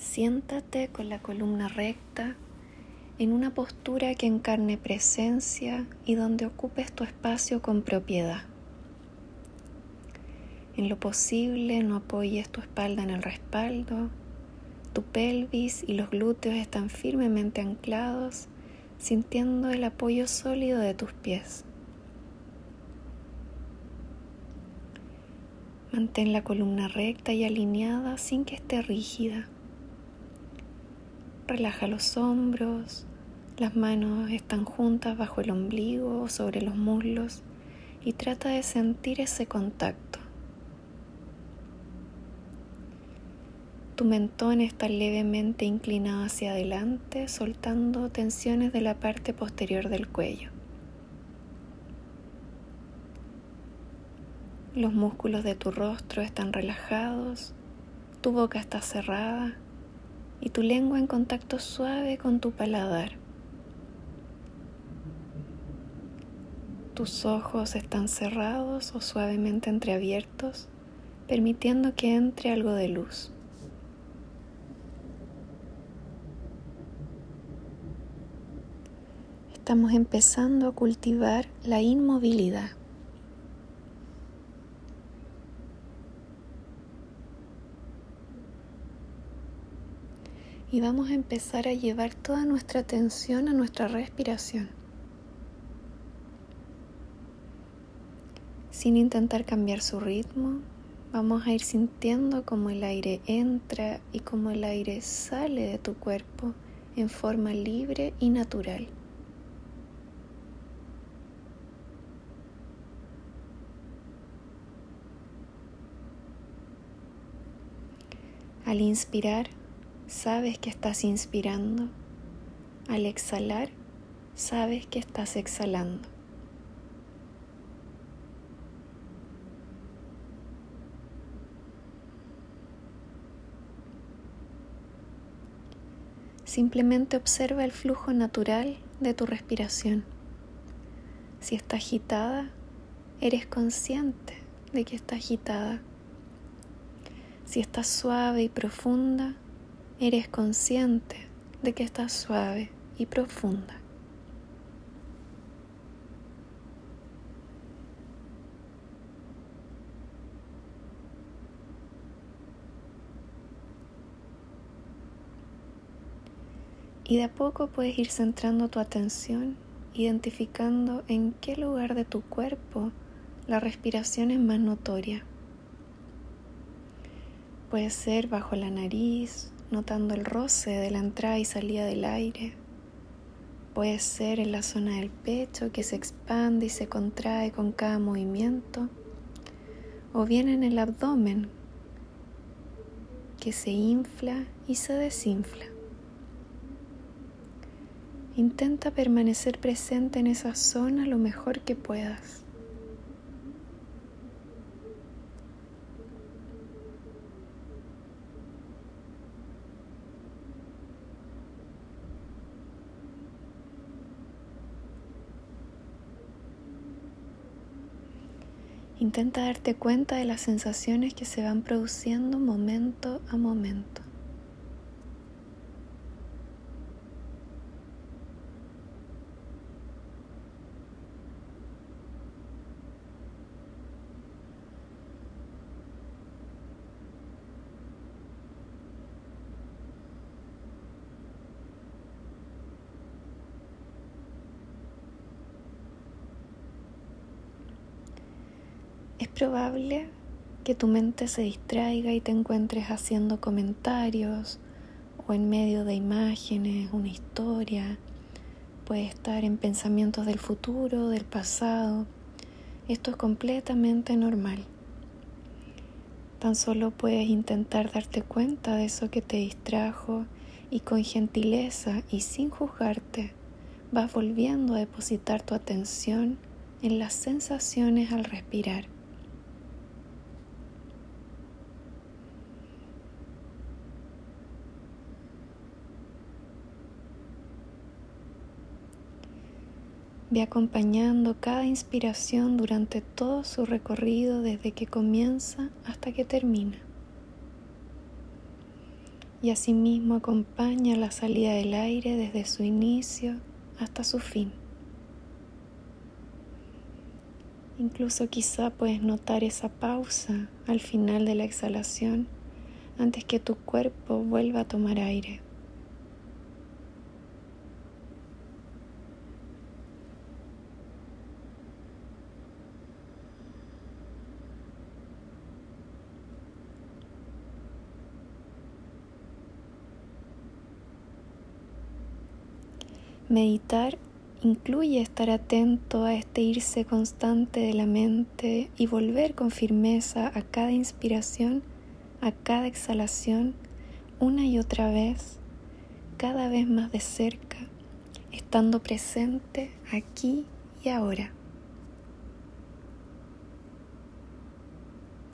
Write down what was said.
Siéntate con la columna recta en una postura que encarne presencia y donde ocupes tu espacio con propiedad. En lo posible no apoyes tu espalda en el respaldo, tu pelvis y los glúteos están firmemente anclados, sintiendo el apoyo sólido de tus pies. Mantén la columna recta y alineada sin que esté rígida. Relaja los hombros, las manos están juntas bajo el ombligo o sobre los muslos y trata de sentir ese contacto. Tu mentón está levemente inclinado hacia adelante, soltando tensiones de la parte posterior del cuello. Los músculos de tu rostro están relajados, tu boca está cerrada y tu lengua en contacto suave con tu paladar. Tus ojos están cerrados o suavemente entreabiertos, permitiendo que entre algo de luz. Estamos empezando a cultivar la inmovilidad. Y vamos a empezar a llevar toda nuestra atención a nuestra respiración. Sin intentar cambiar su ritmo, vamos a ir sintiendo cómo el aire entra y cómo el aire sale de tu cuerpo en forma libre y natural. Al inspirar, sabes que estás inspirando. Al exhalar, sabes que estás exhalando. Simplemente observa el flujo natural de tu respiración. Si está agitada, eres consciente de que está agitada. Si estás suave y profunda, eres consciente de que estás suave y profunda. Y de a poco puedes ir centrando tu atención, identificando en qué lugar de tu cuerpo la respiración es más notoria. Puede ser bajo la nariz, notando el roce de la entrada y salida del aire. Puede ser en la zona del pecho que se expande y se contrae con cada movimiento. O bien en el abdomen que se infla y se desinfla. Intenta permanecer presente en esa zona lo mejor que puedas. Intenta darte cuenta de las sensaciones que se van produciendo momento a momento. Es probable que tu mente se distraiga y te encuentres haciendo comentarios o en medio de imágenes, una historia. Puede estar en pensamientos del futuro, del pasado. Esto es completamente normal. Tan solo puedes intentar darte cuenta de eso que te distrajo y con gentileza y sin juzgarte vas volviendo a depositar tu atención en las sensaciones al respirar. Ve acompañando cada inspiración durante todo su recorrido desde que comienza hasta que termina. y asimismo acompaña la salida del aire desde su inicio hasta su fin. Incluso quizá puedes notar esa pausa al final de la exhalación antes que tu cuerpo vuelva a tomar aire. Meditar incluye estar atento a este irse constante de la mente y volver con firmeza a cada inspiración, a cada exhalación, una y otra vez, cada vez más de cerca, estando presente aquí y ahora.